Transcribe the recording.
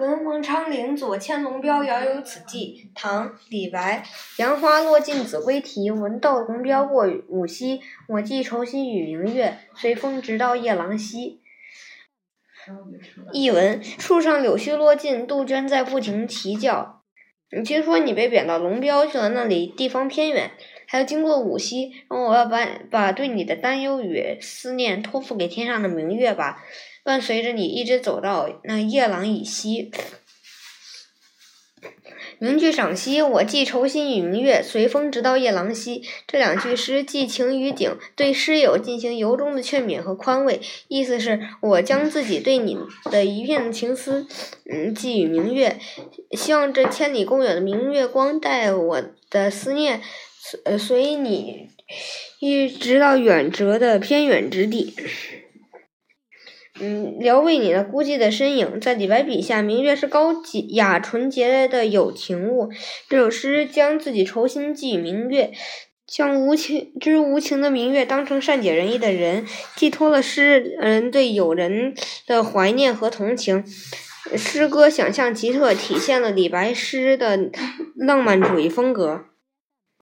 闻王昌龄左迁龙标，遥有此寄。唐·李白。杨花落尽子规啼，闻道龙标过五溪。我寄愁心与明月，随风直到夜郎西。译文：树上柳絮落尽，杜鹃在不停啼叫。你听说你被贬到龙标去了，那里地方偏远，还要经过五溪。然后我要把把对你的担忧与思念托付给天上的明月吧。伴随着你一直走到那夜郎以西，名句赏析：我寄愁心与明月，随风直到夜郎西。这两句诗寄情于景，对诗友进行由衷的劝勉和宽慰。意思是我将自己对你的一片情思，嗯，寄予明月，希望这千里共远的明月光带我的思念，所呃，所以你一直到远哲的偏远之地。嗯，聊为你的孤寂的身影，在李白笔下，明月是高洁雅纯洁的有情物。这首诗将自己愁心寄予明月，将无情之无情的明月当成善解人意的人，寄托了诗人对友人的怀念和同情。诗歌想象奇特，体现了李白诗的浪漫主义风格。